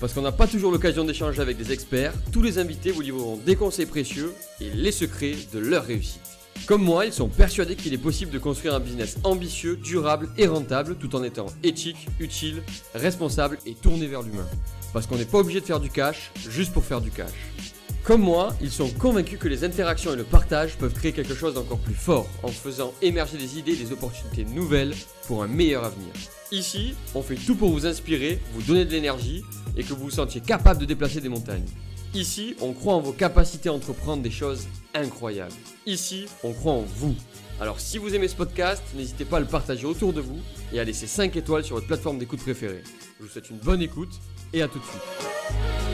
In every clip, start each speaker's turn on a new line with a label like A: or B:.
A: Parce qu'on n'a pas toujours l'occasion d'échanger avec des experts, tous les invités vous livreront des conseils précieux et les secrets de leur réussite. Comme moi, ils sont persuadés qu'il est possible de construire un business ambitieux, durable et rentable tout en étant éthique, utile, responsable et tourné vers l'humain. Parce qu'on n'est pas obligé de faire du cash juste pour faire du cash. Comme moi, ils sont convaincus que les interactions et le partage peuvent créer quelque chose d'encore plus fort en faisant émerger des idées et des opportunités nouvelles pour un meilleur avenir. Ici, on fait tout pour vous inspirer, vous donner de l'énergie et que vous vous sentiez capable de déplacer des montagnes. Ici, on croit en vos capacités à entreprendre des choses incroyables. Ici, on croit en vous. Alors si vous aimez ce podcast, n'hésitez pas à le partager autour de vous et à laisser 5 étoiles sur votre plateforme d'écoute préférée. Je vous souhaite une bonne écoute et à tout de suite.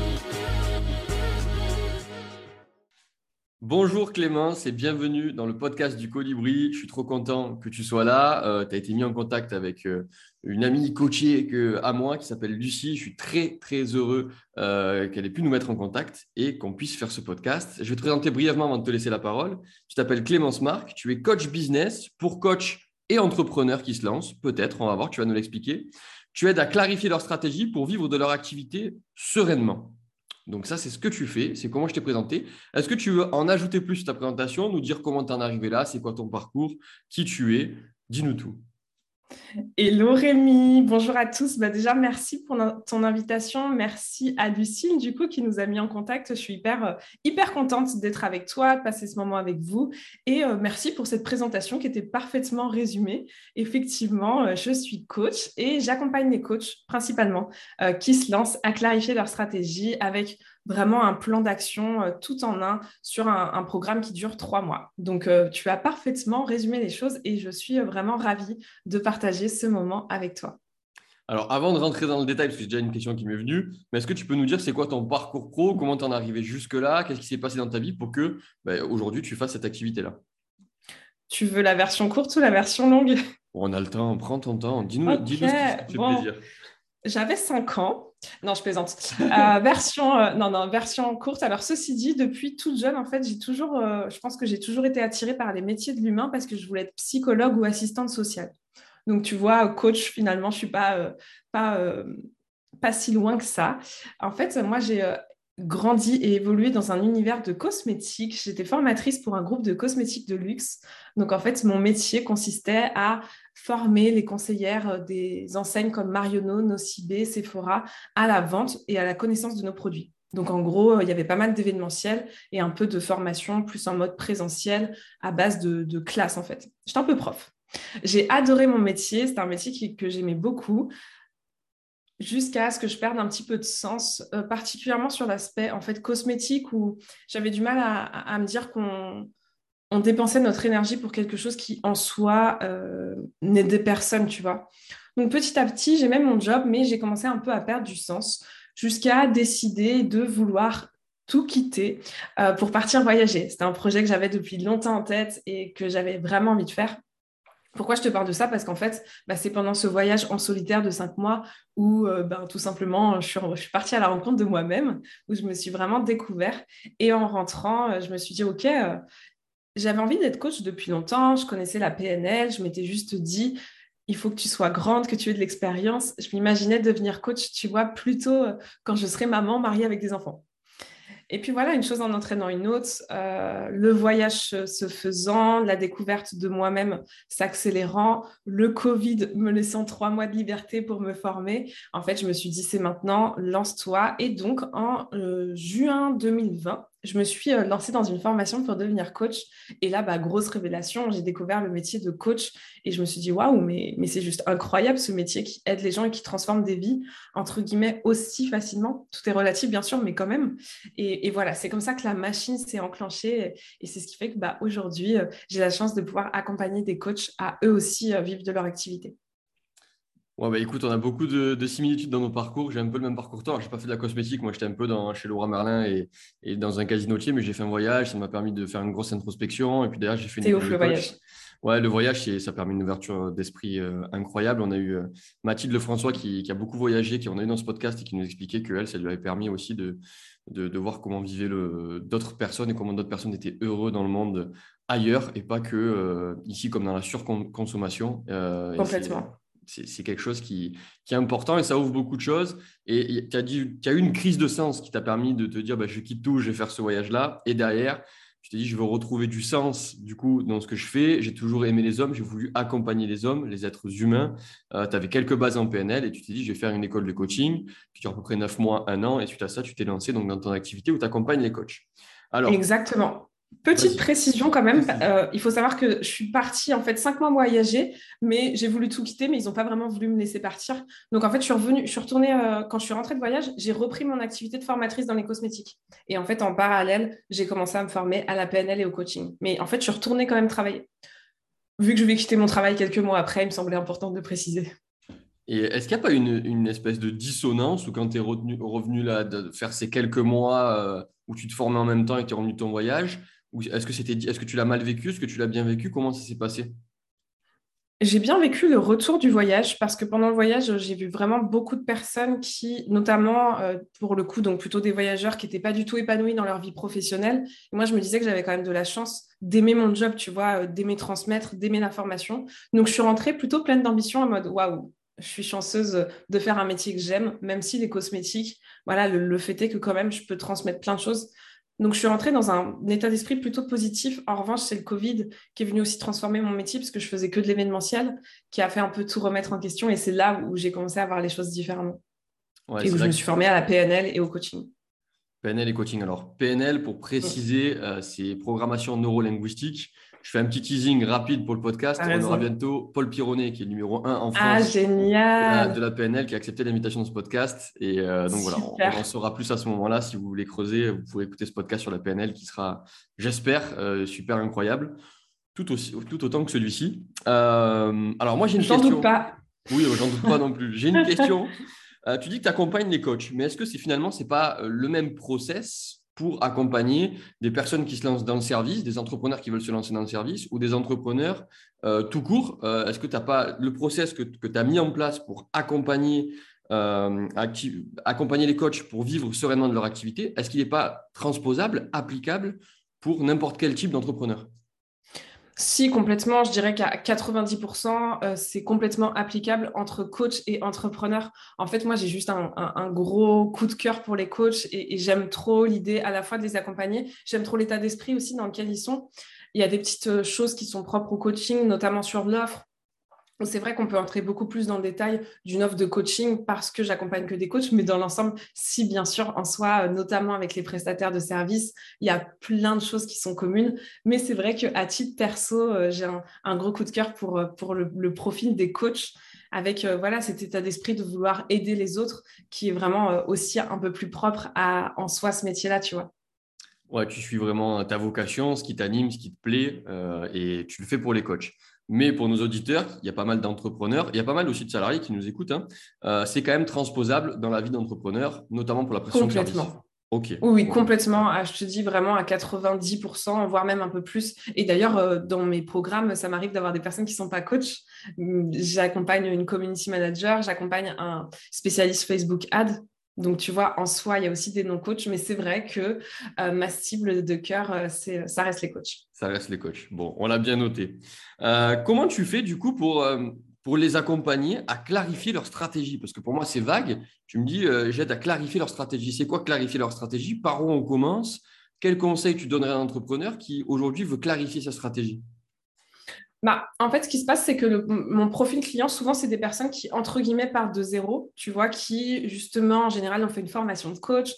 A: Bonjour Clémence et bienvenue dans le podcast du Colibri. Je suis trop content que tu sois là. Euh, tu as été mis en contact avec euh, une amie coachée à moi qui s'appelle Lucie. Je suis très très heureux euh, qu'elle ait pu nous mettre en contact et qu'on puisse faire ce podcast. Je vais te présenter brièvement avant de te laisser la parole. Tu t'appelles Clémence Marc, tu es coach business pour coach et entrepreneurs qui se lancent. Peut-être, on va voir, tu vas nous l'expliquer. Tu aides à clarifier leur stratégie pour vivre de leur activité sereinement. Donc ça, c'est ce que tu fais, c'est comment je t'ai présenté. Est-ce que tu veux en ajouter plus ta présentation, nous dire comment tu en arrivé là, c'est quoi ton parcours, qui tu es? Dis-nous tout.
B: Hello Rémi, bonjour à tous. Bah déjà, merci pour ton invitation. Merci à Lucille, du coup, qui nous a mis en contact. Je suis hyper, euh, hyper contente d'être avec toi, de passer ce moment avec vous. Et euh, merci pour cette présentation qui était parfaitement résumée. Effectivement, euh, je suis coach et j'accompagne les coachs principalement qui se lancent à clarifier leur stratégie avec vraiment un plan d'action tout en un sur un, programme qui dure trois mois. Donc, tu as parfaitement résumé les choses et je suis vraiment ravie de partager ce moment avec toi.
A: Alors, avant de rentrer dans le détail, parce que c'est déjà une question qui m'est venue, mais est-ce que tu peux nous dire c'est quoi ton parcours pro, comment tu en es arrivé jusque-là, qu'est-ce qui s'est passé dans ta vie pour que bah, aujourd'hui tu fasses cette activité-là?
B: Tu veux la version courte ou la version longue?
A: On a le temps, prends ton temps, dis-nous ce qui te fait plaisir.
B: J'avais 5 ans. Non, je plaisante. Euh, version, euh, non, non, version courte. Alors, ceci dit, depuis toute jeune, en fait, j'ai toujours, euh, je pense que j'ai toujours été attirée par les métiers de l'humain parce que je voulais être psychologue ou assistante sociale. Donc, tu vois, coach, finalement, je suis pas, pas, pas si loin que ça. En fait, moi, j'ai grandi et évolué dans un univers de cosmétiques. J'étais formatrice pour un groupe de cosmétiques de luxe. Donc, en fait, mon métier consistait à former les conseillères des enseignes comme Marionneau, Nocibé, Sephora à la vente et à la connaissance de nos produits. Donc, en gros, il y avait pas mal d'événementiels et un peu de formation plus en mode présentiel à base de, de classe, en fait. J'étais un peu prof. J'ai adoré mon métier. C'était un métier que j'aimais beaucoup jusqu'à ce que je perde un petit peu de sens, euh, particulièrement sur l'aspect en fait cosmétique où j'avais du mal à, me dire qu'on on dépensait notre énergie pour quelque chose qui en soi euh, n'aidait personne, tu vois. Donc petit à petit, j'ai même mon job, mais j'ai commencé un peu à perdre du sens jusqu'à décider de vouloir tout quitter euh, pour partir voyager. C'était un projet que j'avais depuis longtemps en tête et que j'avais vraiment envie de faire. Pourquoi je te parle de ça? Parce qu'en fait, bah, c'est pendant ce voyage en solitaire de cinq mois où euh, ben, tout simplement, je suis, partie à la rencontre de moi-même, où je me suis vraiment découvert. Et en rentrant, euh, je me suis dit, OK, euh, j'avais envie d'être coach depuis longtemps, je connaissais la PNL, je m'étais juste dit, il faut que tu sois grande, que tu aies de l'expérience. Je m'imaginais devenir coach, tu vois, plutôt quand je serai maman, mariée avec des enfants. Et puis voilà, une chose en entraînant une autre, euh, le voyage se faisant, la découverte de moi-même s'accélérant, le Covid me laissant trois mois de liberté pour me former, en fait, je me suis dit, c'est maintenant, lance-toi. Et donc, en euh, juin 2020, je me suis euh, lancée dans une formation pour devenir coach. Et là, bah, grosse révélation, j'ai découvert le métier de coach et je me suis dit, waouh, mais, c'est juste incroyable ce métier qui aide les gens et qui transforme des vies, entre guillemets, aussi facilement. Tout est relatif, bien sûr, mais quand même. Et, voilà, c'est comme ça que la machine s'est enclenchée. Et c'est ce qui fait que bah, aujourd'hui, euh, j'ai la chance de pouvoir accompagner des coachs à eux aussi euh, vivre de leur activité.
A: Ouais, bah écoute, on a beaucoup de, similitudes dans nos parcours. J'ai un peu le même parcours que toi. Je n'ai pas fait de la cosmétique. Moi, j'étais un peu dans, chez Laura Merlin et, et dans un casinotier, mais j'ai fait un voyage. Ça m'a permis de faire une grosse introspection. Et puis d'ailleurs, j'ai fait
B: une. ouf le voyage.
A: Ouais, le voyage, ça permet une ouverture d'esprit euh, incroyable. On a eu euh, Mathilde Lefrançois qui, qui, a beaucoup voyagé, qui en a eu dans ce podcast et qui nous expliquait que elle, ça lui avait permis aussi de, de, voir comment vivaient d'autres personnes et comment d'autres personnes étaient heureux dans le monde ailleurs et pas que euh, ici comme dans la surconsommation.
B: Complètement
A: c'est quelque chose qui, est important et ça ouvre beaucoup de choses. Et tu as, eu une crise de sens qui t'a permis de te dire bah, je quitte tout, je vais faire ce voyage-là. Et derrière, tu t'es dit je veux retrouver du sens du coup dans ce que je fais. J'ai toujours aimé les hommes, j'ai voulu accompagner les hommes, les êtres humains. Euh, tu avais quelques bases en PNL et tu t'es dit je vais faire une école de coaching. Tu as à peu près neuf mois, un an. Et suite à ça, tu t'es lancé donc, dans ton activité où tu accompagnes les coachs.
B: Alors, Exactement. Petite précision quand même, euh, il faut savoir que je suis partie en fait cinq mois voyager, mais j'ai voulu tout quitter, mais ils n'ont pas vraiment voulu me laisser partir. Donc en fait, je suis revenue, je suis retournée euh, quand je suis rentrée de voyage, j'ai repris mon activité de formatrice dans les cosmétiques. Et en fait, en parallèle, j'ai commencé à me former à la PNL et au coaching. Mais en fait, je suis retournée quand même travailler. Vu que je vais quitter mon travail quelques mois après, il me semblait important de préciser.
A: Et est-ce qu'il n'y a pas une, espèce de dissonance où quand tu es revenu, là de faire ces quelques mois euh, où tu te formais en même temps et tu es revenu de ton voyage, est-ce que, que tu l'as mal vécu? Est-ce que tu l'as bien vécu? Comment ça s'est passé?
B: J'ai bien vécu le retour du voyage parce que pendant le voyage, j'ai vu vraiment beaucoup de personnes qui, notamment euh, pour le coup, donc plutôt des voyageurs qui n'étaient pas du tout épanouis dans leur vie professionnelle. moi, je me disais que j'avais quand même de la chance d'aimer mon job, tu vois, euh, d'aimer transmettre, d'aimer la formation. Donc, je suis rentrée plutôt pleine d'ambition en mode waouh, je suis chanceuse de faire un métier que j'aime, même si les cosmétiques, voilà, le, le fait est que quand même, je peux transmettre plein de choses. Donc, je suis rentrée dans un état d'esprit plutôt positif. En revanche, c'est le Covid qui est venu aussi transformer mon métier parce que je faisais que de l'événementiel, qui a fait un peu tout remettre en question. Et c'est là où j'ai commencé à voir les choses différemment. et où je me suis formée à la PNL et au coaching.
A: PNL et coaching. Alors, PNL, pour préciser, euh, c'est programmation neurolinguistique. Je fais un petit teasing rapide pour le podcast. On aura bientôt Paul Pironnet, qui est le numéro 1 en ah,
B: France génial.
A: De, la, PNL, qui a accepté l'invitation de ce podcast. Et euh, donc voilà, on, en saura plus à ce moment-là. Si vous voulez creuser, vous pourrez écouter ce podcast sur la PNL qui sera, j'espère, euh, super incroyable. Tout, aussi, tout autant que celui-ci. Euh, alors moi, j'ai une question.
B: J'en doute pas.
A: Oui, j'en doute pas non plus. J'ai une question. tu dis que tu accompagnes les coachs, mais est-ce que c'est finalement, ce n'est pas le même process pour accompagner des personnes qui se lancent dans le service, des entrepreneurs qui veulent se lancer dans le service ou des entrepreneurs euh, tout court. Euh, est-ce que tu n'as pas le process que, tu as mis en place pour accompagner, euh, accompagner les coachs pour vivre sereinement de leur activité Est-ce qu'il n'est pas transposable, applicable pour n'importe quel type d'entrepreneur?
B: Si, complètement. Je dirais qu'à 90%, euh, c'est complètement applicable entre coach et entrepreneur. En fait, moi, j'ai juste un, gros coup de cœur pour les coachs et, j'aime trop l'idée à la fois de les accompagner. J'aime trop l'état d'esprit aussi dans lequel ils sont. Il y a des petites euh, choses qui sont propres au coaching, notamment sur l'offre c'est vrai qu'on peut entrer beaucoup plus dans le détail d'une offre de coaching parce que j'accompagne que des coachs, mais dans l'ensemble, si bien sûr, en soi, euh, notamment avec les prestataires de services, il y a plein de choses qui sont communes. Mais c'est vrai qu'à titre perso, euh, j'ai un, gros coup de cœur pour, euh, le, profil des coachs avec voilà cet état d'esprit de vouloir aider les autres qui est vraiment aussi un peu plus propre à en soi ce métier-là, tu vois.
A: Ouais, tu suis vraiment ta vocation, ce qui t'anime, ce qui te plaît, et tu le fais pour les coachs. Mais pour nos auditeurs, il y a pas mal d'entrepreneurs, il y a pas mal aussi de salariés qui nous écoutent. Hein. Euh, c'est quand même transposable dans la vie d'entrepreneur, notamment pour la pression
B: complètement. de service. Oui, complètement. Ah, je te dis vraiment à 90%, voire même un peu plus. Et d'ailleurs, euh, dans mes programmes, ça m'arrive d'avoir des personnes qui ne sont pas coach. J'accompagne une community manager, j'accompagne un spécialiste Facebook Ad donc, tu vois, en soi, il y a aussi des non-coachs, mais c'est vrai que euh, ma cible de cœur, euh, ça reste les coachs.
A: Ça reste les coachs. Bon, on l'a bien noté. Euh, comment tu fais du coup pour, pour les accompagner à clarifier leur stratégie? Parce que pour moi, c'est vague. Tu me dis, j'aide à clarifier leur stratégie. C'est quoi clarifier leur stratégie? Par où on commence? Quels conseils tu donnerais à un entrepreneur qui aujourd'hui veut clarifier sa stratégie?
B: Bah, en fait, ce qui se passe, c'est que mon profil client, souvent, c'est des personnes qui, entre guillemets, partent de zéro, tu vois, qui, justement, en général, ont fait une formation de coach,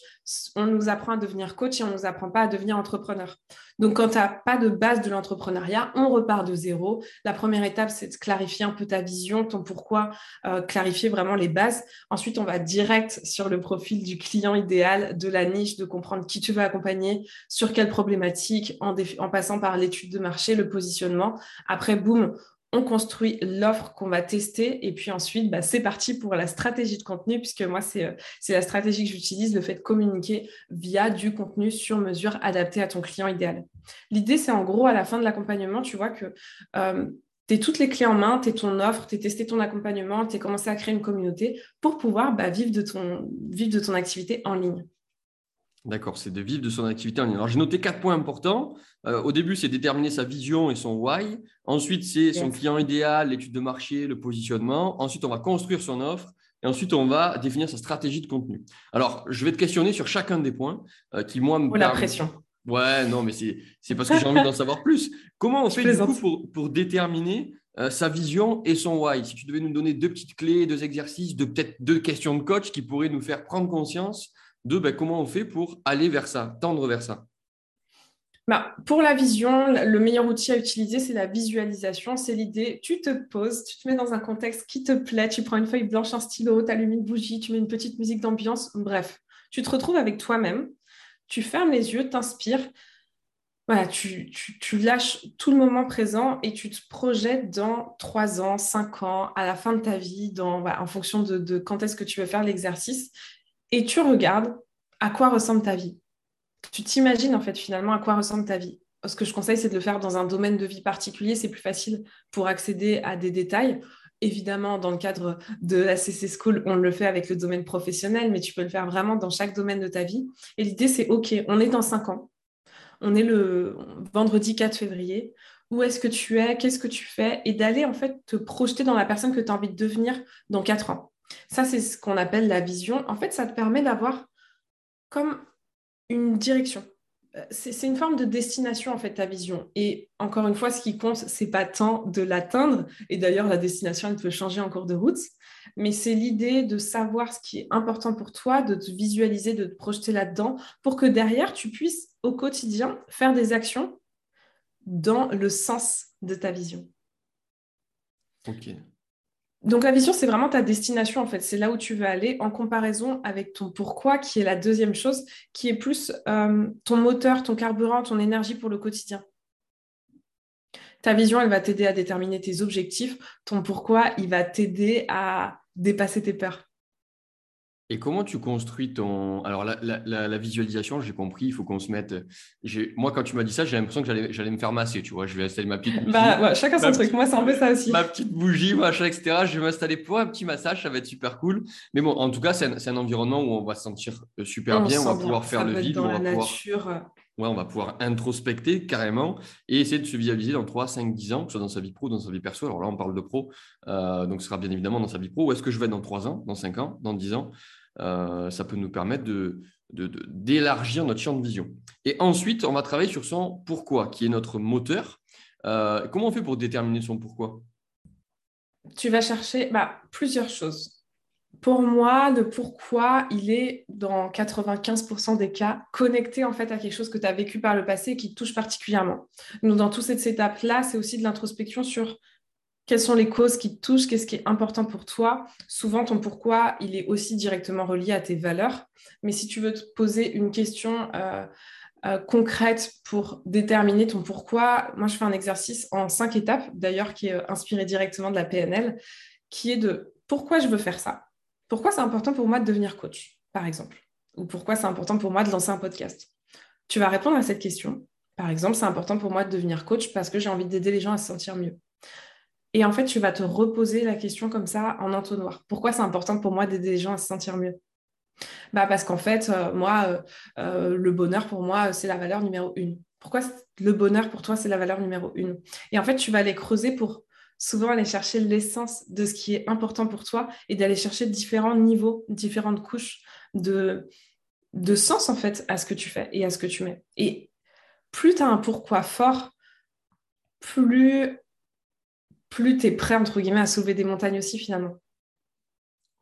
B: on nous apprend à devenir coach et on ne nous apprend pas à devenir entrepreneur. Donc, quand tu n'as pas de base de l'entrepreneuriat, on repart de zéro. La première étape, c'est de clarifier un peu ta vision, ton pourquoi, euh, clarifier vraiment les bases. Ensuite, on va direct sur le profil du client idéal, de la niche, de comprendre qui tu veux accompagner, sur quelle problématique, en, en passant par l'étude de marché, le positionnement. Après, boum, on construit l'offre qu'on va tester et puis ensuite, bah, c'est parti pour la stratégie de contenu, puisque moi, euh, c'est la stratégie que j'utilise, le fait de communiquer via du contenu sur mesure adapté à ton client idéal. L'idée, c'est en gros, à la fin de l'accompagnement, tu vois que euh, tu es toutes les clés en main, tu ton offre, tu es testé ton accompagnement, tu es commencé à créer une communauté pour pouvoir bah, vivre de ton activité en ligne.
A: D'accord, c'est de vivre de son activité en ligne. Alors, j'ai noté quatre points importants. Euh, au début, c'est déterminer sa vision et son why. Ensuite, c'est son client idéal, l'étude de marché, le positionnement. Ensuite, on va construire son offre. Et ensuite, on va définir sa stratégie de contenu. Alors, je vais te questionner sur chacun des points euh, qui, moi, me.
B: Oh, la pression.
A: Ouais, non, mais c'est parce que j'ai envie d'en savoir plus. Comment on fait du coup pour, pour déterminer euh, sa vision et son why? Si tu devais nous donner deux petites clés, deux exercices, peut-être deux questions de coach qui pourraient nous faire prendre conscience de ben, comment on fait pour aller vers ça, tendre vers ça?
B: Bah, pour la vision, le meilleur outil à utiliser, c'est la visualisation. C'est l'idée, tu te poses, tu te mets dans un contexte qui te plaît, tu prends une feuille blanche, un stylo, tu allumes une bougie, tu mets une petite musique d'ambiance, bref. Tu te retrouves avec toi-même, tu fermes les yeux, t'inspires, tu, lâches tout le moment présent et tu te projettes dans trois ans, cinq ans, à la fin de ta vie, en fonction de quand est-ce que tu veux faire l'exercice et tu regardes à quoi ressemble ta vie. Tu t'imagines en fait finalement à quoi ressemble ta vie. Ce que je conseille, c'est de le faire dans un domaine de vie particulier. C'est plus facile pour accéder à des détails. Évidemment, dans le cadre de la CC School, on le fait avec le domaine professionnel, mais tu peux le faire vraiment dans chaque domaine de ta vie. Et l'idée, c'est OK, on est dans cinq ans. On est le vendredi 4 février. Où est-ce que tu es? Qu'est-ce que tu fais? Et d'aller en fait te projeter dans la personne que tu as envie de devenir dans quatre ans. Ça, c'est ce qu'on appelle la vision. En fait, ça te permet d'avoir comme une direction. Euh, c'est une forme de destination, en fait, ta vision. Et encore une fois, ce qui compte, c'est pas tant de l'atteindre. Et d'ailleurs, la destination, elle peut changer en cours de route. Mais c'est l'idée de savoir ce qui est important pour toi, de te visualiser, de te projeter là-dedans, pour que derrière, tu puisses au quotidien faire des actions dans le sens de ta vision.
A: Ok.
B: Donc la vision, c'est vraiment ta destination, en fait. C'est là où tu veux aller en comparaison avec ton pourquoi, qui est la deuxième chose, qui est plus euh, ton moteur, ton carburant, ton énergie pour le quotidien. Ta vision, elle va t'aider à déterminer tes objectifs. Ton pourquoi, il va t'aider à dépasser tes peurs.
A: Et comment tu construis ton. Alors, la, visualisation, j'ai compris, il faut qu'on se mette. Moi, quand tu m'as dit ça, j'ai l'impression que j'allais me faire masser, tu vois. Je vais installer ma petite.
B: Bah, chacun son truc. Moi, c'est un peu ça aussi.
A: Ma petite bougie, machin, etc. Je vais m'installer pour un petit massage, ça va être super cool. Mais bon, en tout cas, c'est un, environnement où on va se sentir euh, super bien. On va pouvoir faire le vide.
B: Dans
A: on va
B: la nature.
A: On va pouvoir introspecter carrément et essayer de se visualiser dans 3, 5, 10 ans, que ce soit dans sa vie pro, dans sa vie perso. Alors là, on parle de pro, euh, donc ce sera bien évidemment dans sa vie pro. Où est-ce que je vais dans 3 ans, dans 5 ans, dans 10 ans? Euh, ça peut nous permettre de, d'élargir notre champ de vision. Et ensuite, on va travailler sur son pourquoi, qui est notre moteur. Euh, comment on fait pour déterminer son pourquoi?
B: Tu vas chercher bah, plusieurs choses. Pour moi, le pourquoi, il est dans 95% des cas connecté en fait à quelque chose que tu as vécu par le passé et qui te touche particulièrement. Donc, dans toute cette étape-là, c'est aussi de l'introspection sur quelles sont les causes qui te touchent, qu'est-ce qui est important pour toi. Souvent, ton pourquoi, il est aussi directement relié à tes valeurs. Mais si tu veux te poser une question euh, euh, concrète pour déterminer ton pourquoi, moi, je fais un exercice en cinq étapes, d'ailleurs, qui est euh, inspiré directement de la PNL, qui est de pourquoi je veux faire ça. Pourquoi c'est important pour moi de devenir coach, par exemple? Ou pourquoi c'est important pour moi de lancer un podcast? Tu vas répondre à cette question. Par exemple, c'est important pour moi de devenir coach parce que j'ai envie d'aider les gens à se sentir mieux. Et en fait, tu vas te reposer la question comme ça en entonnoir. Pourquoi c'est important pour moi d'aider les gens à se sentir mieux? Bah Parce qu'en fait, euh, moi, euh, euh, le bonheur pour moi, c'est la valeur numéro une. Pourquoi le bonheur pour toi, c'est la valeur numéro une? Et en fait, tu vas aller creuser pour souvent aller chercher l'essence de ce qui est important pour toi et d'aller chercher différents niveaux, différentes couches de, de sens en fait à ce que tu fais et à ce que tu mets. Et plus tu as un pourquoi fort, plus plus tu es prêt, entre guillemets, à sauver des montagnes aussi, finalement.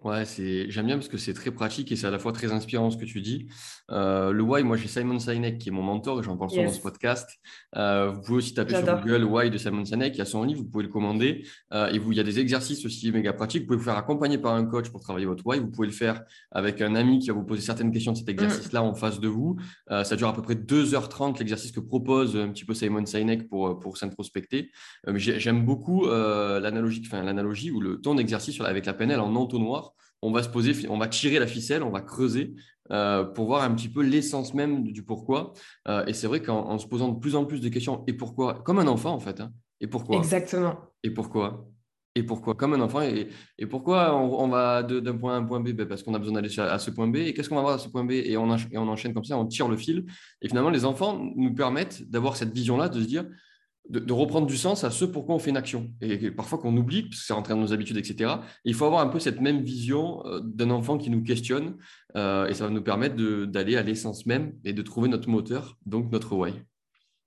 A: Ouais, c'est j'aime bien parce que c'est très pratique et c'est à la fois très inspirant ce que tu dis. Euh, le why, moi j'ai Simon Sinek qui est mon mentor et j'en parle souvent dans ce podcast. Euh, vous pouvez aussi taper sur Google why de Simon Sinek, il y a son livre, vous pouvez le commander. Euh, et vous, il y a des exercices aussi méga pratiques. Vous pouvez vous faire accompagner par un coach pour travailler votre why. Vous pouvez le faire avec un ami qui va vous poser certaines questions de cet mm. exercice-là en face de vous. ça dure à peu près 2h30 l'exercice que propose un petit peu Simon Sinek pour, pour s'introspecter. j'aime beaucoup l'analogie, enfin l'analogie ou le ton d'exercice avec la PNL en entonnoir on va se poser, on va tirer la ficelle, on va creuser euh, pour voir un petit peu l'essence même du pourquoi. Euh, et c'est vrai qu'en se posant de plus en plus de questions, et pourquoi, comme un enfant en fait, hein, et pourquoi?
B: Exactement.
A: Et pourquoi? Et pourquoi? Comme un enfant. Et, pourquoi on, va d'un point A à un point B? Ben, Parce qu'on a besoin d'aller à ce point B. Et qu'est-ce qu'on va voir à ce point B? Et on, et on enchaîne comme ça, on tire le fil. Et finalement, les enfants nous permettent d'avoir cette vision-là, de se dire de, reprendre du sens à ce pourquoi on fait une action. Et, parfois qu'on oublie, parce que c'est rentré dans nos habitudes, etc. il faut avoir un peu cette même vision euh, d'un enfant qui nous questionne, euh, et ça va nous permettre d'aller à l'essence même et de trouver notre moteur, donc notre why.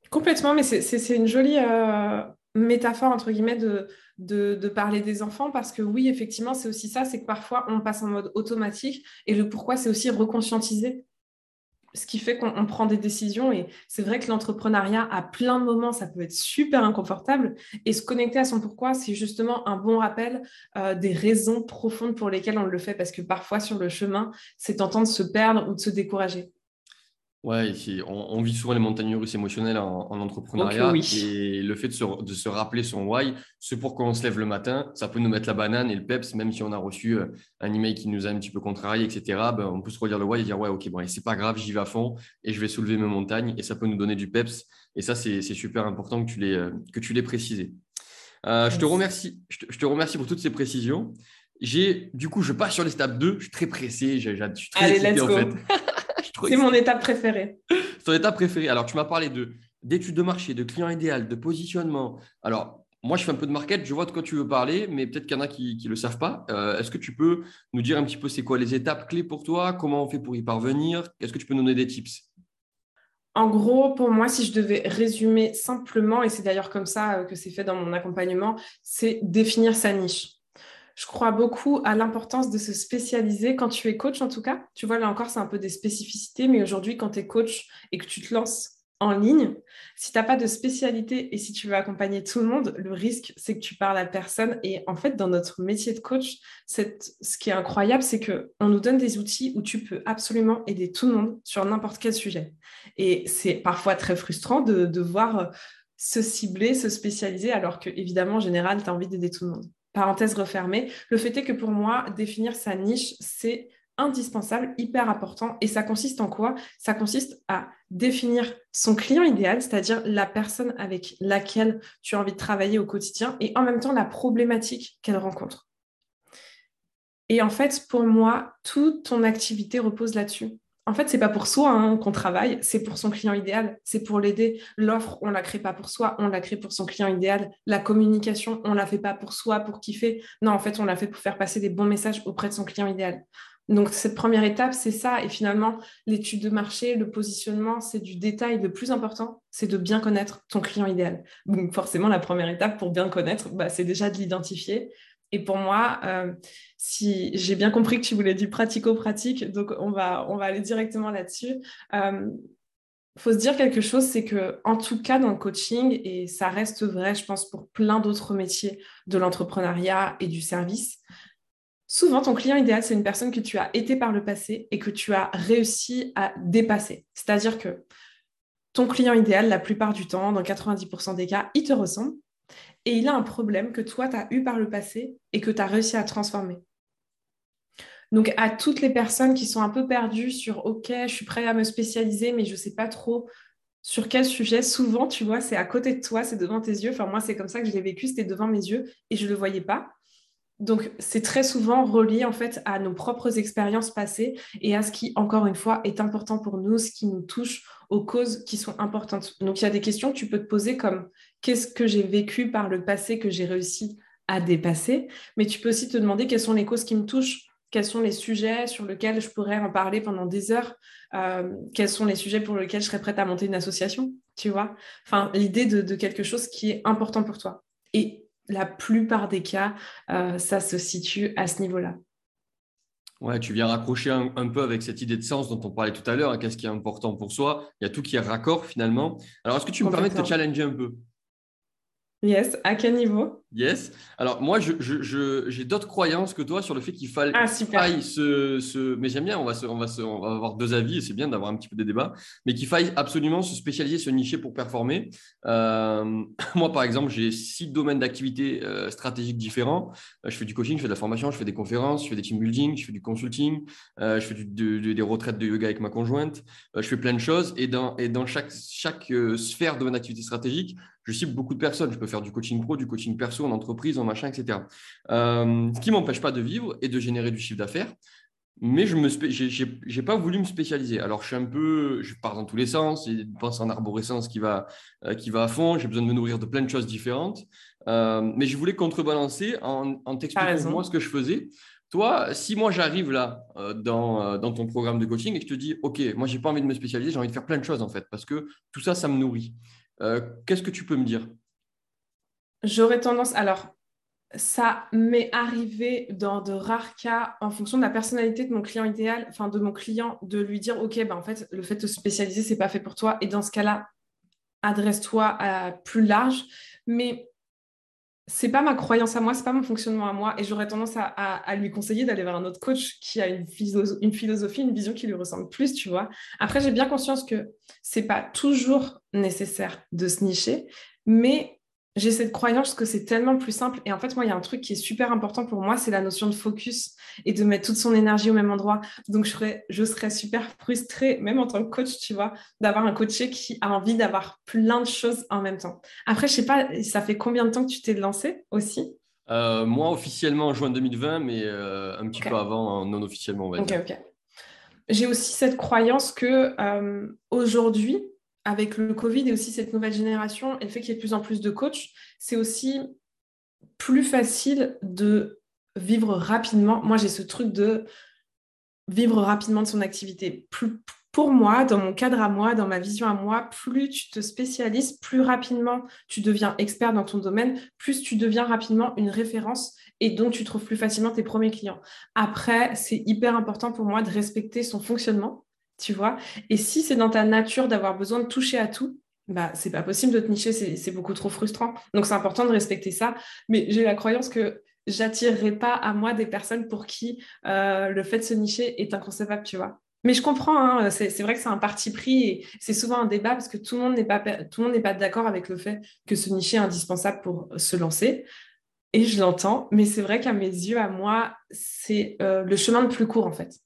B: Complètement, mais c'est une jolie euh, métaphore, entre guillemets, de, de, de, parler des enfants, parce que oui, effectivement, c'est aussi ça, c'est que parfois on passe en mode automatique, et le pourquoi, c'est aussi reconscientiser ce qui fait qu'on prend des décisions. Et c'est vrai que l'entrepreneuriat, à plein de moments, ça peut être super inconfortable. Et se connecter à son pourquoi, c'est justement un bon rappel euh, des raisons profondes pour lesquelles on le fait. Parce que parfois, sur le chemin, c'est tentant de se perdre ou de se décourager.
A: Ouais, on, vit souvent les montagnes russes émotionnelles en, entrepreneuriat. Et le fait de se, rappeler son why, ce pourquoi on se lève le matin, ça peut nous mettre la banane et le peps, même si on a reçu euh, un email qui nous a un petit peu contrarié, etc. Ben, on peut se relire le why et dire ouais, ok, bon, c'est pas grave, j'y vais à fond et je vais soulever mes montagnes et ça peut nous donner du peps. Et ça, c'est super important que tu l'aies euh, précisé. Euh, je, te remercie, je, te, remercie pour toutes ces précisions. J'ai, du coup, je passe sur l'étape 2. Je suis très pressé. Je, suis très
B: Allez, go. en fait. C'est mon étape préférée.
A: Ton étape préférée. Alors, tu m'as parlé de d'études de marché, de client idéal, de positionnement. Alors, moi, je fais un peu de market, je vois de quoi tu veux parler, mais peut-être qu'il y en a qui ne le savent pas. Euh, est-ce que tu peux nous dire un petit peu c'est quoi les étapes clés pour toi? Comment on fait pour y parvenir? Est-ce que tu peux nous donner des tips?
B: En gros, pour moi, si je devais résumer simplement, et c'est d'ailleurs comme ça euh, que c'est fait dans mon accompagnement, c'est définir sa niche je crois beaucoup à l'importance de se spécialiser quand tu es coach en tout cas. Tu vois, là encore, c'est un peu des spécificités, mais aujourd'hui, quand tu es coach et que tu te lances en ligne, si tu n'as pas de spécialité et si tu veux accompagner tout le monde, le risque, c'est que tu parles à personne. Et en fait, dans notre métier de coach, ce qui est incroyable, c'est qu'on nous donne des outils où tu peux absolument aider tout le monde sur n'importe quel sujet. Et c'est parfois très frustrant de, de voir se cibler, se spécialiser, alors que évidemment, en général, tu as envie d'aider tout le monde parenthèse refermée. Le fait est que pour moi, définir sa niche, c'est indispensable, hyper important. Et ça consiste en quoi? Ça consiste à définir son client idéal, c'est-à-dire la personne avec laquelle tu as envie de travailler au quotidien et en même temps la problématique qu'elle rencontre. Et en fait, pour moi, toute ton activité repose là-dessus en fait, c'est pas pour soi hein, qu'on travaille, c'est pour son client idéal, c'est pour l'aider. L'offre, on la crée pas pour soi, on la crée pour son client idéal. La communication, on la fait pas pour soi, pour kiffer. Non, en fait, on la fait pour faire passer des bons messages auprès de son client idéal. Donc, cette première étape, c'est ça. Et finalement, l'étude de marché, le positionnement, c'est du détail. Le plus important, c'est de bien connaître ton client idéal. Donc, forcément, la première étape pour bien connaître, bah, c'est déjà de l'identifier. Et pour moi, euh, si j'ai bien compris que tu voulais du pratico-pratique, donc on va, on va aller directement là-dessus. Il euh, faut se dire quelque chose, c'est que en tout cas dans le coaching, et ça reste vrai, je pense, pour plein d'autres métiers de l'entrepreneuriat et du service, souvent ton client idéal, c'est une personne que tu as été par le passé et que tu as réussi à dépasser. C'est-à-dire que ton client idéal, la plupart du temps, dans 90% des cas, il te ressemble et il a un problème que toi, tu as eu par le passé et que tu as réussi à transformer. Donc, à toutes les personnes qui sont un peu perdues sur OK, je suis prêt à me spécialiser, mais je ne sais pas trop sur quel sujet, souvent, tu vois, c'est à côté de toi, c'est devant tes yeux. Enfin, moi, c'est comme ça que je l'ai vécu, c'était devant mes yeux et je ne le voyais pas. Donc, c'est très souvent relié en fait à nos propres expériences passées et à ce qui, encore une fois, est important pour nous, ce qui nous touche aux causes qui sont importantes. Donc, il y a des questions que tu peux te poser comme qu'est-ce que j'ai vécu par le passé que j'ai réussi à dépasser, mais tu peux aussi te demander quelles sont les causes qui me touchent, quels sont les sujets sur lesquels je pourrais en parler pendant des heures, euh, quels sont les sujets pour lesquels je serais prête à monter une association, tu vois. Enfin, l'idée de, de quelque chose qui est important pour toi. Et la plupart des cas, euh, ça se situe à ce niveau-là.
A: Ouais, tu viens raccrocher un, peu avec cette idée de sens dont on parlait tout à l'heure. Hein, qu'est-ce qui est important pour soi Il y a tout qui est raccord finalement. Alors, est-ce que tu me permets de te challenger un peu?
B: Yes, à quel niveau?
A: Yes. Alors moi, j'ai d'autres croyances que toi sur le fait qu'il faille, ah, faille se, Mais j'aime bien, on va, on, va on va avoir deux avis et c'est bien d'avoir un petit peu des débats, mais qu'il faille absolument se spécialiser, se nicher pour performer. Euh, moi, par exemple, j'ai six domaines d'activité euh, stratégiques différents. Euh, je fais du coaching, je fais de la formation, je fais des conférences, je fais des team building, je fais du consulting, je fais des retraites de yoga avec ma conjointe, je fais plein de choses et dans, et dans chaque, chaque sphère domaine d'activité stratégique, je cible beaucoup de personnes. Je peux faire du coaching pro, du coaching perso en entreprise, en machin, etc. Euh, ce qui ne m'empêche pas de vivre et de générer du chiffre d'affaires. Mais je n'ai pas voulu me spécialiser. Alors, je suis un peu, je pars dans tous les sens. Je pense en arborescence qui va, euh, qui va à fond. J'ai besoin de me nourrir de plein de choses différentes. Euh, mais je voulais contrebalancer en, en t'expliquant moi ce que je faisais. Toi, si moi j'arrive là dans, dans, ton programme de coaching et que je te dis, OK, moi j'ai pas envie de me spécialiser, j'ai envie de faire plein de choses en fait, parce que tout ça, ça me nourrit. Euh, qu'est-ce que tu peux me dire?
B: J'aurais tendance, alors, ça m'est arrivé dans de rares cas, en fonction de la personnalité de mon client idéal, enfin de mon client, de lui dire, OK, ben, en fait, le fait de se spécialiser, c'est pas fait pour toi. Et dans ce cas-là, adresse-toi à plus large. Mais c'est pas ma croyance à moi, c'est pas mon fonctionnement à moi, et j'aurais tendance à, lui conseiller d'aller vers un autre coach qui a une, une, philosophie, une vision qui lui ressemble plus, tu vois. Après, j'ai bien conscience que c'est pas toujours nécessaire de se nicher, mais j'ai cette croyance que c'est tellement plus simple. Et en fait, moi, il y a un truc qui est super important pour moi, c'est la notion de focus et de mettre toute son énergie au même endroit. Donc, je serais, je serais super frustrée, même en tant que coach, tu vois, d'avoir un coaché qui a envie d'avoir plein de choses en même temps. Après, je sais pas, ça fait combien de temps que tu t'es lancé aussi?
A: Euh, Moi, officiellement en juin 2020, mais euh, un petit peu avant, non officiellement, on va
B: dire. Ok, ok. J'ai aussi cette croyance que euh, aujourd'hui, avec le Covid et aussi cette nouvelle génération et le fait qu'il y ait de plus en plus de coachs, c'est aussi plus facile de vivre rapidement. Moi, j'ai ce truc de vivre rapidement de son activité. pour moi, dans mon cadre à moi, dans ma vision à moi, plus tu te spécialises, plus rapidement tu deviens expert dans ton domaine, plus tu deviens rapidement une référence et donc tu trouves plus facilement tes premiers clients. Après, c'est hyper important pour moi de respecter son fonctionnement tu vois. Et si c'est dans ta nature d'avoir besoin de toucher à tout, bah, c'est pas possible de te nicher, c'est beaucoup trop frustrant. Donc, c'est important de respecter ça. Mais j'ai la croyance que j'attirerai pas à moi des personnes pour qui euh, le fait de se nicher est inconcevable, tu vois. Mais je comprends, hein, c'est vrai que c'est un parti pris et c'est souvent un débat parce que tout le monde n'est pas, pas d'accord avec le fait que se nicher est indispensable pour se lancer. Et je l'entends, mais c'est vrai qu'à mes yeux, à moi, c'est euh, le chemin le plus court en fait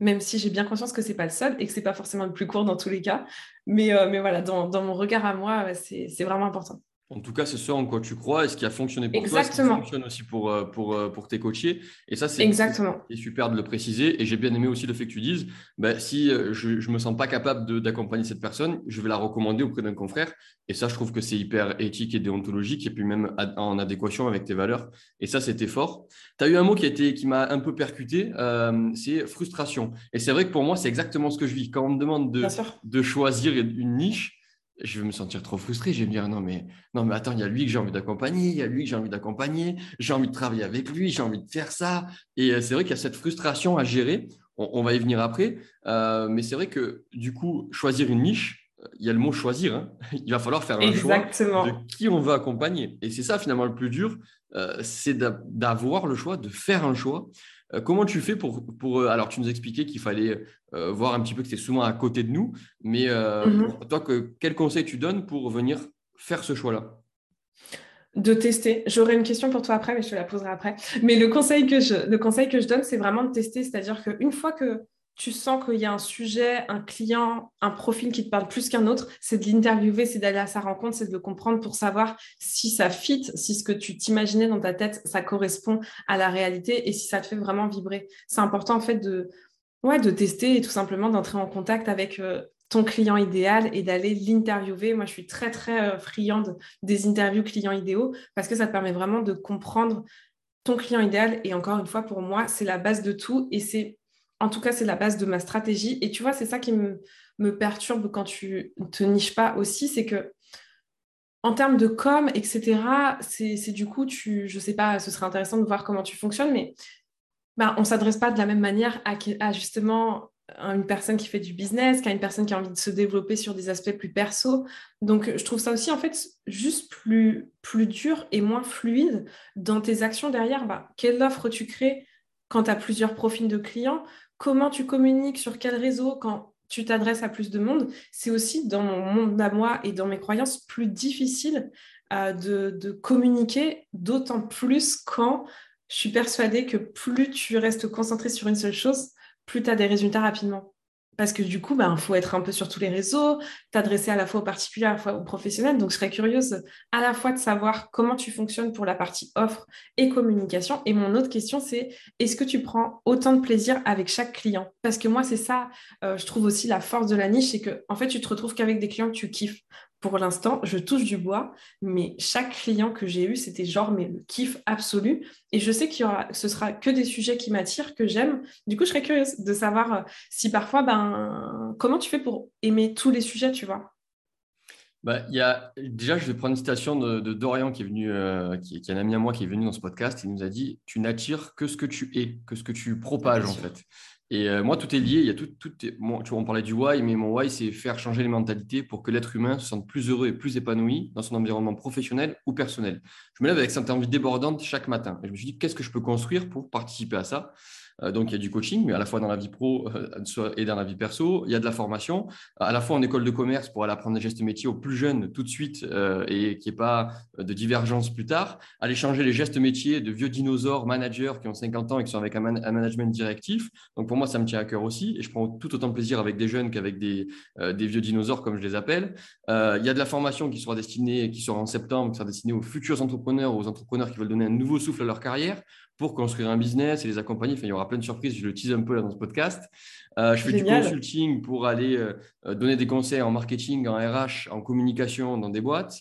B: même si j'ai bien conscience que c'est pas le seul et que c'est pas forcément le plus court dans tous les cas. Mais, euh, voilà, dans, mon regard à moi, c'est vraiment important.
A: En tout cas, c'est ce en quoi tu crois et ce qui a fonctionné pour toi, ce qui fonctionne aussi pour, euh, pour, euh, pour tes coachés. Et ça, c'est super de le préciser. Et j'ai bien aimé aussi le fait que tu dises, bah, si euh, je ne me sens pas capable d'accompagner cette personne, je vais la recommander auprès d'un confrère. Et ça, je trouve que c'est hyper éthique et déontologique et puis même en adéquation avec tes valeurs. Et ça, c'était fort. Tu as eu un mot qui, a été, qui m'a un peu percuté, c'est frustration. Et c'est vrai que pour moi, c'est exactement ce que je vis. Quand on me demande de, de choisir une niche, je vais me sentir trop frustré. Je vais me dire non mais non mais attends, il y a lui que j'ai envie d'accompagner, il y a lui que j'ai envie d'accompagner, j'ai envie de travailler avec lui, j'ai envie de faire ça. Et euh, c'est vrai qu'il y a cette frustration à gérer. On, va y venir après, euh, mais c'est vrai que du coup choisir une niche, il y a le mot choisir. Hein. Il va falloir faire un choix de qui on veut accompagner. Et c'est ça finalement le plus dur, euh, c'est d'avoir le choix, de faire un choix. Euh, comment tu fais pour, pour euh, alors tu nous expliquais qu'il fallait voir un petit peu que c'est souvent à côté de nous, mais mhm. toi, que, quel conseil tu donnes pour venir faire ce choix-là?
B: De tester. J'aurai une question pour toi après, mais je te la poserai après. Mais le conseil que je, le conseil que je donne, c'est vraiment de tester. C'est-à-dire qu'une fois que tu sens qu'il y a un sujet, un client, un profil qui te parle plus qu'un autre, c'est de l'interviewer, c'est d'aller à sa rencontre, c'est de le comprendre pour savoir si ça fit, si ce que tu t'imaginais dans ta tête, ça correspond à la réalité et si ça te fait vraiment vibrer. C'est important en fait de, ouais, de tester et tout simplement d'entrer en contact avec euh, ton client idéal et d'aller l'interviewer. Moi, je suis très, très euh, friande des interviews clients idéaux parce que ça te permet vraiment de comprendre ton client idéal. Et encore une fois, pour moi, c'est la base de tout et c'est en tout cas, c'est la base de ma stratégie. Et tu vois, c'est ça qui me, perturbe quand tu te niches pas aussi, c'est que en termes de com, etc., c'est du coup, tu, je sais pas, ce serait intéressant de voir comment tu fonctionnes, mais bah, on ne s'adresse pas de la même manière à, justement une personne qui fait du business, qu'à une personne qui a envie de se développer sur des aspects plus perso. Donc, je trouve ça aussi, en fait, juste plus, plus dur et moins fluide dans tes actions derrière. Bah, quelle offre tu crées quand tu as plusieurs profils de clients? Comment tu communiques sur quel réseau quand tu t'adresses à plus de monde C'est aussi dans mon monde à moi et dans mes croyances plus difficile euh, de, communiquer, d'autant plus quand je suis persuadée que plus tu restes concentré sur une seule chose, plus tu as des résultats rapidement. Parce que du coup, il ben, faut être un peu sur tous les réseaux, t'adresser à la fois aux particuliers, à la fois aux professionnels. Donc, je serais curieuse à la fois de savoir comment tu fonctionnes pour la partie offre et communication. Et mon autre question, c'est est-ce que tu prends autant de plaisir avec chaque client? Parce que moi, c'est ça, euh, je trouve aussi la force de la niche, c'est que en fait, tu te retrouves qu'avec des clients que tu kiffes pour l'instant, je touche du bois, mais chaque client que j'ai eu, c'était genre mais le kiff absolu. Et je sais qu'il y aura, ce sera que des sujets qui m'attirent, que j'aime. Du coup, je serais curieuse de savoir euh, si parfois, ben, comment tu fais pour aimer tous les sujets, tu vois?
A: Bah, y a, déjà, je vais prendre une citation de, Dorian qui est venu, euh, qui, qui, est un ami à moi qui est venu dans ce podcast. Il nous a dit Tu n'attires que ce que tu es, que ce que tu propages en fait. Et euh, moi, tout est lié. Il y a tout, tout tu vois, on parlait du why, mais mon why, c'est faire changer les mentalités pour que l'être humain se sente plus heureux et plus épanoui dans son environnement professionnel ou personnel. Je me lève avec cette envie débordante chaque matin. Et je me suis dit, qu'est-ce que je peux construire pour participer à ça? Donc, il y a du coaching, mais à la fois dans la vie pro euh, et dans la vie perso. Il y a de la formation, à la fois en école de commerce pour aller apprendre des gestes métiers aux plus jeunes tout de suite euh, et qu'il n'y ait pas de divergence plus tard. Aller changer les gestes métiers de vieux dinosaures managers qui ont 50 ans et qui sont avec un, management directif. Donc, pour moi, ça me tient à cœur aussi. Et je prends tout autant de plaisir avec des jeunes qu'avec des, des vieux dinosaures, comme je les appelle. il y a de la formation qui sera destinée, qui sera en septembre, qui sera destinée aux futurs entrepreneurs, aux entrepreneurs qui veulent donner un nouveau souffle à leur carrière pour construire un business et les accompagner. Enfin, il y aura plein de surprises, je le tease un peu là dans ce podcast. Euh, je fais du consulting pour aller euh, euh, donner des conseils en marketing, en RH, en communication dans des boîtes.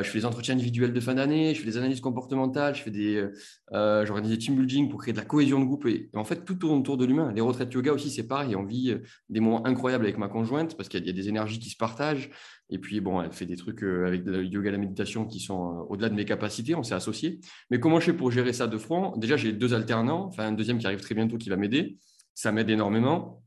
A: Je fais des entretiens individuels de fin d'année, je fais des analyses comportementales, je fais des, j'organise des team building pour créer de la cohésion de groupe. Et, en fait, tout tourne autour de l'humain. Les retraites yoga aussi, c'est pareil. On vit des moments incroyables avec ma conjointe parce qu'il y, a des énergies qui se partagent. Et puis, bon, elle fait des trucs avec le yoga et la méditation qui sont au-delà de mes capacités. On s'est associés. Mais comment je fais pour gérer ça de front? Déjà, j'ai deux alternants, enfin un deuxième qui arrive très bientôt qui va m'aider. Ça m'aide énormément.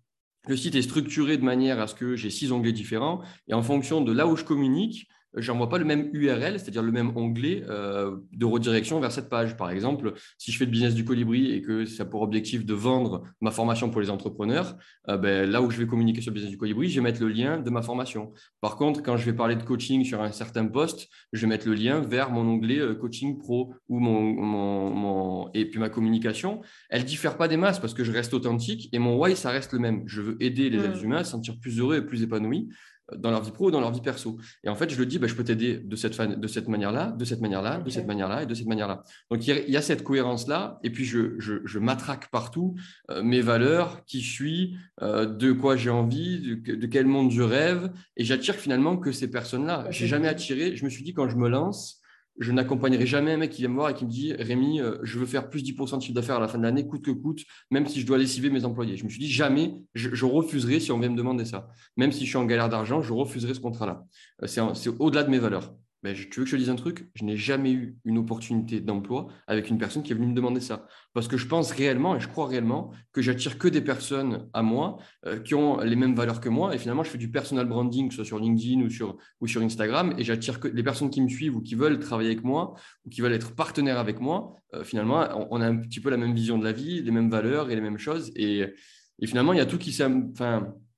A: Le site est structuré de manière à ce que j'ai six onglets différents et en fonction de là où je communique, j'envoie pas le même URL, c'est-à-dire le même onglet euh, de redirection vers cette page. Par exemple, si je fais le business du colibri et que ça a pour objectif de vendre ma formation pour les entrepreneurs, euh, ben, là où je vais communiquer sur le business du colibri, je vais mettre le lien de ma formation. Par contre, quand je vais parler de coaching sur un certain poste, je vais mettre le lien vers mon onglet euh, coaching pro ou mon, mon, et puis ma communication, elle diffère pas des masses parce que je reste authentique et mon why ça reste le même. Je veux aider les êtres humains à se sentir plus heureux et plus épanouis dans leur vie pro ou dans leur vie perso. Et en fait, je le dis, bah, je peux t'aider de cette, de cette manière-là, de cette manière-là, de cette manière-là et de cette manière-là. Donc, il y, a, cette cohérence-là. Et puis, je, je, matraque partout euh, mes valeurs, qui je suis, euh, de quoi j'ai envie, de, de, quel monde je rêve. Et j'attire finalement que ces personnes-là. J'ai jamais attiré. Je me suis dit, quand je me lance, je n'accompagnerai jamais un mec qui vient me voir et qui me dit Rémi, euh, je veux faire plus 10% de chiffre d'affaires à la fin de l'année, coûte que coûte, même si je dois lessiver mes employés. Je me suis dit jamais, je, refuserai si on vient me demander ça. Même si je suis en galère d'argent, je refuserai ce contrat-là. Euh, c'est au-delà de mes valeurs. Ben, tu veux que je te dise un truc? Je n'ai jamais eu une opportunité d'emploi avec une personne qui est venue me demander ça. Parce que je pense réellement et je crois réellement que j'attire que des personnes à moi euh, qui ont les mêmes valeurs que moi. Et finalement, je fais du personal branding, que ce soit sur LinkedIn ou sur, ou sur Instagram. Et j'attire que les personnes qui me suivent ou qui veulent travailler avec moi ou qui veulent être partenaires avec moi. Euh, finalement, on, a un petit peu la même vision de la vie, les mêmes valeurs et les mêmes choses. Et, et finalement, il y a tout qui s'est.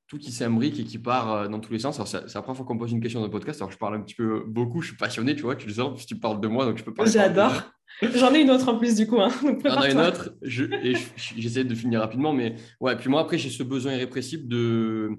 A: Tout qui s'imbrique et qui part euh, dans tous les sens. C'est la première fois qu'on me pose une question dans le podcast. Alors, je parle un petit peu beaucoup, je suis passionné, tu vois, tu le sens, tu parles de moi, donc je peux parler.
B: J'adore. J'en ai une autre en plus, du coup. Hein,
A: J'en ai une autre, je, et j'essaie de finir rapidement, mais ouais, puis moi, après, j'ai ce besoin irrépressible de,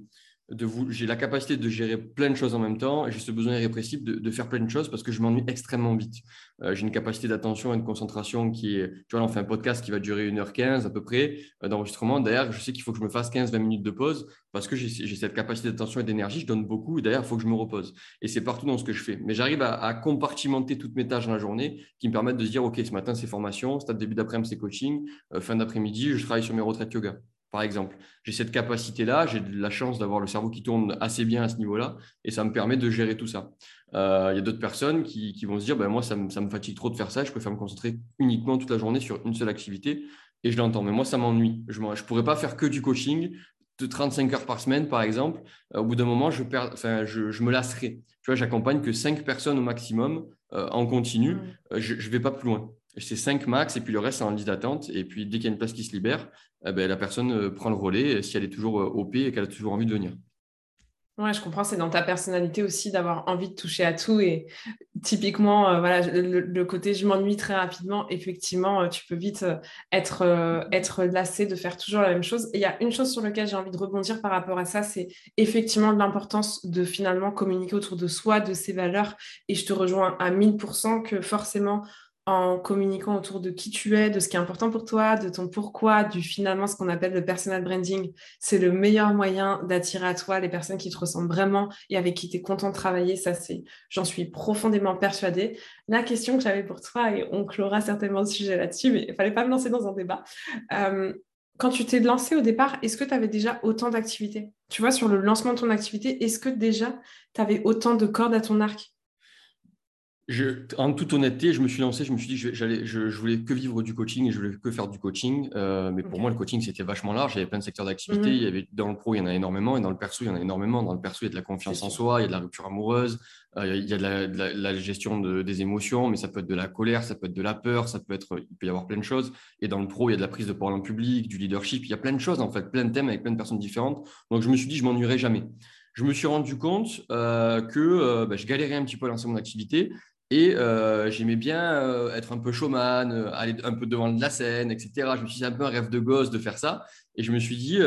A: j'ai la capacité de gérer plein de choses en même temps et j'ai ce besoin irrépressible de, faire plein de choses parce que je m'ennuie extrêmement vite. Euh, j'ai une capacité d'attention et de concentration qui est, tu vois, on fait un podcast qui va durer 1h15 à peu près euh, d'enregistrement. D'ailleurs, je sais qu'il faut que je me fasse 15-20 minutes de pause parce que j'ai cette capacité d'attention et d'énergie, je donne beaucoup et d'ailleurs, il faut que je me repose. Et c'est partout dans ce que je fais. Mais j'arrive à, compartimenter toutes mes tâches dans la journée qui me permettent de se dire, OK, ce matin, c'est formation, stade début d'après-midi, c'est coaching, euh, fin d'après-midi, je travaille sur mes retraites yoga par exemple. J'ai cette capacité-là, j'ai la chance d'avoir le cerveau qui tourne assez bien à ce niveau-là, et ça me permet de gérer tout ça. Euh, il y a d'autres personnes qui, vont se dire, ben, moi, ça me, fatigue trop de faire ça, je préfère me concentrer uniquement toute la journée sur une seule activité. et je l'entends. Mais moi, ça m'ennuie. Je ne pourrais pas faire que du coaching de 35 heures par semaine, par exemple. au bout d'un moment, je, perds, enfin, je, je me lasserai. Tu vois, j'accompagne que 5 personnes au maximum en continu. Mmh. je ne vais pas plus loin c'est 5 max et puis le reste c'est en liste d'attente. Et puis dès qu'il y a une place qui se libère, eh ben, la personne euh, prend le relais si elle est toujours euh, OP et qu'elle a toujours envie de venir.
B: Ouais, je comprends, c'est dans ta personnalité aussi d'avoir envie de toucher à tout. Et typiquement, euh, voilà, le, côté je m'ennuie très rapidement, effectivement, tu peux vite être, être lassé de faire toujours la même chose. Et il y a une chose sur laquelle j'ai envie de rebondir par rapport à ça, c'est effectivement l'importance de finalement communiquer autour de soi, de ses valeurs. Et je te rejoins à 1000% que forcément, en communiquant autour de qui tu es, de ce qui est important pour toi, de ton pourquoi, du finalement ce qu'on appelle le personal branding. C'est le meilleur moyen d'attirer à toi les personnes qui te ressemblent vraiment et avec qui tu es content de travailler. Ça, c'est, j'en suis profondément persuadée. La question que j'avais pour toi, et on clora certainement le sujet là-dessus, mais il fallait pas me lancer dans un débat. Euh, quand tu t'es lancé au départ, est-ce que tu avais déjà autant d'activités? Tu vois, sur le lancement de ton activité, est-ce que déjà tu avais autant de cordes à ton arc?
A: En toute honnêteté, je me suis lancé, je me suis dit que j'allais, je, voulais que vivre du coaching et je voulais que faire du coaching. Euh, mais pour moi, le coaching, c'était vachement large. Il y avait plein de secteurs d'activité. Mhm. Il y avait, dans le pro, il y en a énormément. Et dans le perso, il y en a énormément. Dans le perso, il y a de la confiance en soi, il y a de la rupture amoureuse, euh, il y a de la, gestion des émotions, mais ça peut être de la colère, ça peut être de la peur, ça peut être, il peut y avoir plein de choses. Et dans le pro, il y a de la prise de parole en public, du leadership. Il y a plein de choses, en fait, plein de thèmes avec plein de personnes différentes. Donc, je me suis dit, je m'ennuierai jamais je me suis rendu compte euh, que bah, je galérais un petit peu à lancer mon activité et euh, j'aimais bien euh, être un peu showman, euh, aller un peu devant de la scène, etc. Je me suis dit, un peu un rêve de gosse de faire ça. Et je me suis dit,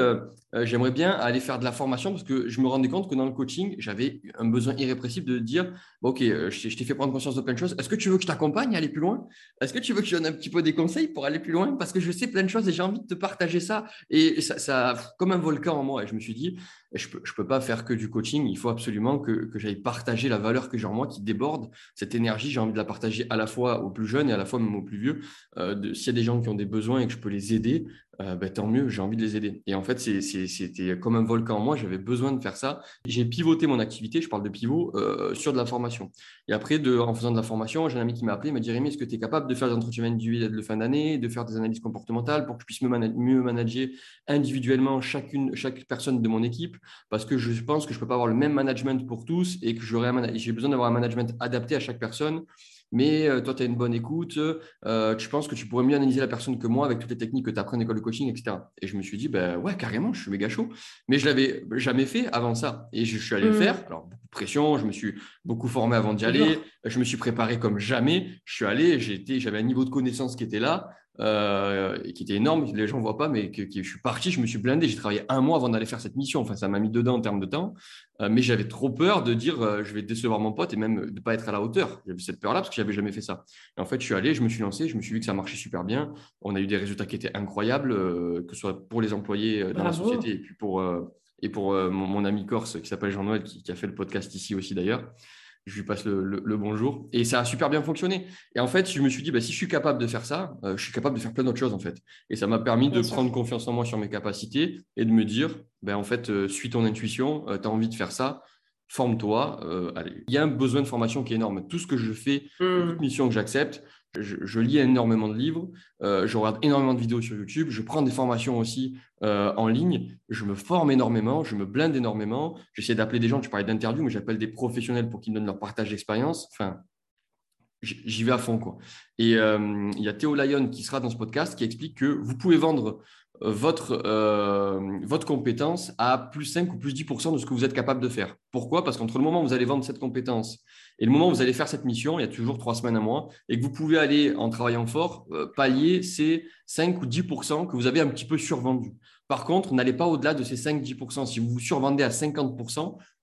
A: j'aimerais bien aller faire de la formation parce que je me rendais compte que dans le coaching, j'avais un besoin irrépressible de dire, OK, je t'ai fait prendre conscience de plein de choses. Est-ce que tu veux que je t'accompagne à aller plus loin? Est-ce que tu veux que je donne un petit peu des conseils pour aller plus loin? Parce que je sais plein de choses et j'ai envie de te partager ça. Et ça, ça, comme un volcan en moi. Et je me suis dit, je ne peux, pas faire que du coaching. Il faut absolument que, que j'aille partager la valeur que j'ai en moi qui déborde. Cette énergie, j'ai envie de la partager à la fois aux plus jeunes et à la fois même aux plus vieux. Euh, S'il y a des gens qui ont des besoins et que je peux les aider, euh, ben, tant mieux, j'ai envie de les aider. Et en fait, c'était comme un volcan en moi, j'avais besoin de faire ça. J'ai pivoté mon activité, je parle de pivot, euh, sur de la formation. Et après, en faisant de la formation, j'ai un ami qui m'a appelé, il m'a dit Rémi, est-ce que tu es capable de faire des entretiens individuels de fin d'année, de faire des analyses comportementales pour que je puisse mieux manager individuellement chacune, chaque personne de mon équipe? Parce que je pense que je ne peux pas avoir le même management pour tous et que j'ai besoin d'avoir un management adapté à chaque personne mais euh, toi, tu as une bonne écoute, euh, tu penses que tu pourrais mieux analyser la personne que moi avec toutes les techniques que tu apprends en école de coaching, etc. Et je me suis dit, ben ouais, carrément, je suis méga chaud. Mais je l'avais jamais fait avant ça. Et je, suis allé le mmh. faire. Alors, beaucoup de pression, je me suis beaucoup formé avant d'y aller, je me suis préparé comme jamais. Je suis allé, j'avais un niveau de connaissance qui était là. Euh, qui était énorme, les gens ne voient pas, mais que, je suis parti, je me suis blindé, j'ai travaillé un mois avant d'aller faire cette mission, enfin ça m'a mis dedans en termes de temps, euh, mais j'avais trop peur de dire euh, je vais décevoir mon pote et même de ne pas être à la hauteur. J'avais cette peur-là parce que j'avais jamais fait ça. Et en fait, je suis allé, je me suis lancé, je me suis vu que ça marchait super bien, on a eu des résultats qui étaient incroyables, que ce soit pour les employés dans la société et puis pour, et pour mon, ami corse qui s'appelle Jean-Noël, qui, qui, a fait le podcast ici aussi d'ailleurs je lui passe le, bonjour. Et ça a super bien fonctionné. Et en fait, je me suis dit, bah, si je suis capable de faire ça, euh, je suis capable de faire plein d'autres choses, en fait. Et ça m'a permis de prendre confiance en moi sur mes capacités et de me dire, ben, en fait, euh, suis ton intuition, euh, tu as envie de faire ça, forme-toi. Il y a un besoin de formation qui est énorme. Tout ce que je fais, mmh. toute mission que j'accepte, je, lis énormément de livres, euh, je regarde énormément de vidéos sur YouTube, je prends des formations aussi euh, en ligne, je me forme énormément, je me blinde énormément. J'essaie d'appeler des gens, tu parlais d'interview, mais j'appelle des professionnels pour qu'ils me donnent leur partage d'expérience. Enfin, j'y vais à fond. Et euh, il y a Théo Lyon qui sera dans ce podcast qui explique que vous pouvez vendre votre, votre compétence à plus 5 ou plus 10% de ce que vous êtes capable de faire. Pourquoi? Parce qu'entre le moment où vous allez vendre cette compétence et le moment où vous allez faire cette mission, il y a toujours trois semaines à mois, et que vous pouvez aller, en travaillant fort, euh, pallier ces 5 ou 10% que vous avez un petit peu survendus. Par contre, n'allez pas au-delà de ces 5-10% Si vous vous survendez à 50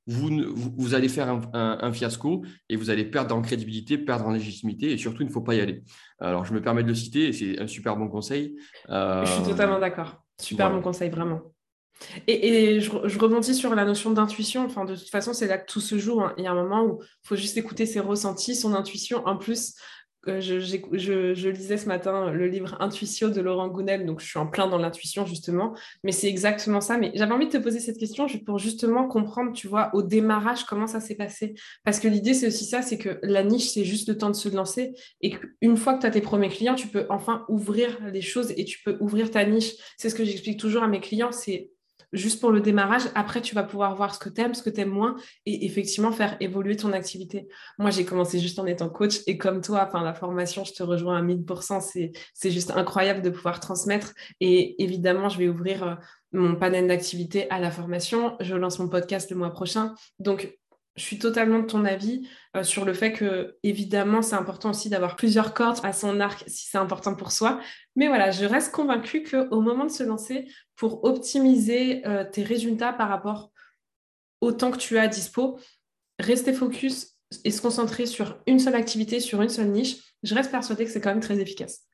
A: vous, vous, allez faire un, fiasco et vous allez perdre en crédibilité, perdre en légitimité, et surtout, il ne faut pas y aller. Alors, je me permets de le citer, et c'est un super bon conseil.
B: je suis totalement d'accord. Super bon conseil, vraiment. Et, je, rebondis sur la notion d'intuition. Enfin, de toute façon, c'est là que tout se joue. Hein. Il y a un moment où il faut juste écouter ses ressentis, son intuition. En plus, je, lisais ce matin le livre Intuition de Laurent Gounel, donc je suis en plein dans l'intuition justement, mais c'est exactement ça. Mais j'avais envie de te poser cette question pour justement comprendre, tu vois, au démarrage, comment ça s'est passé. Parce que l'idée, c'est aussi ça, c'est que la niche, c'est juste le temps de se lancer et qu'une fois que tu as tes premiers clients, tu peux enfin ouvrir les choses et tu peux ouvrir ta niche. C'est ce que j'explique toujours à mes clients, c'est juste pour le démarrage. Après, tu vas pouvoir voir ce que tu aimes, ce que tu aimes moins et effectivement faire évoluer ton activité. Moi, j'ai commencé juste en étant coach et comme toi, enfin, la formation, je te rejoins à 1000%. C'est, juste incroyable de pouvoir transmettre. Et évidemment, je vais ouvrir euh, mon panel d'activités à la formation. Je lance mon podcast le mois prochain. Donc, je suis totalement de ton avis euh, sur le fait que, évidemment, c'est important aussi d'avoir plusieurs cordes à son arc si c'est important pour soi. Mais voilà, je reste convaincue qu'au moment de se lancer, pour optimiser euh, tes résultats par rapport au temps que tu as à dispo, rester focus et se concentrer sur une seule activité, sur une seule niche, je reste persuadée que c'est quand même très efficace.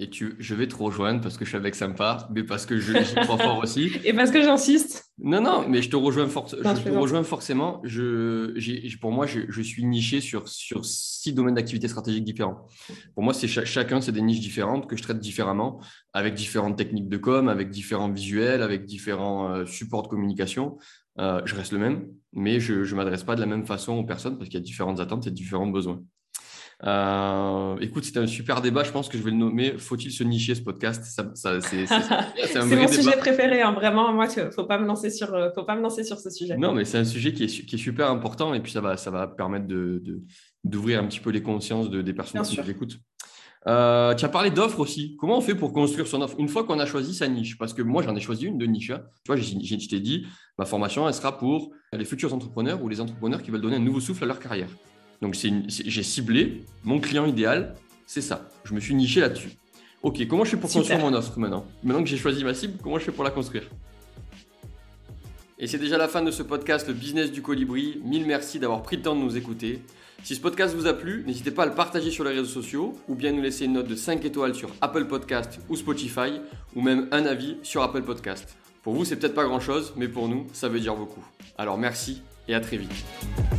A: Et tu, je vais te rejoindre parce que je suis avec sympa, mais parce que je j'y crois fort aussi.
B: Et parce que j'insiste.
A: Non, non, mais je te rejoins, je, te rejoins forcément. Je, pour moi, je, je, suis niché sur, sur six domaines d'activité stratégique différents. Pour moi, c'est chacun, c'est des niches différentes que je traite différemment, avec différentes techniques de com, avec différents visuels, avec différents euh, supports de communication. Euh, je reste le même, mais je ne m'adresse pas de la même façon aux personnes parce qu'il y a différentes attentes et différents besoins. Euh, écoute, c'était un super débat. Je pense que je vais le nommer. Faut-il se nicher ce podcast?
B: C'est mon sujet préféré. Hein. Vraiment, moi, lancer sur, euh, faut pas me lancer sur ce sujet.
A: Non, mais c'est un sujet qui est, qui est, super important et puis ça va, ça va permettre de, d'ouvrir un petit peu les consciences de, des personnes qui nous écoutent. Euh, tu as parlé d'offres aussi. Comment on fait pour construire son offre? Une fois qu'on a choisi sa niche Parce que moi, j'en ai choisi une de niche. Hein. Tu vois, je t'ai dit, ma formation, elle sera pour les futurs entrepreneurs ou les entrepreneurs qui veulent donner un nouveau souffle à leur carrière. Donc j'ai ciblé mon client idéal, c'est ça. Je me suis niché là-dessus. Ok, comment je fais pour construire mon offre maintenant? Maintenant que j'ai choisi ma cible, comment je fais pour la construire? Et c'est déjà la fin de ce podcast, le business du colibri. Mille merci d'avoir pris le temps de nous écouter. Si ce podcast vous a plu, n'hésitez pas à le partager sur les réseaux sociaux ou bien nous laisser une note de 5 étoiles sur Apple Podcast ou Spotify ou même un avis sur Apple Podcast. Pour vous, c'est peut-être pas grand-chose, mais pour nous, ça veut dire beaucoup. Alors merci et à très vite.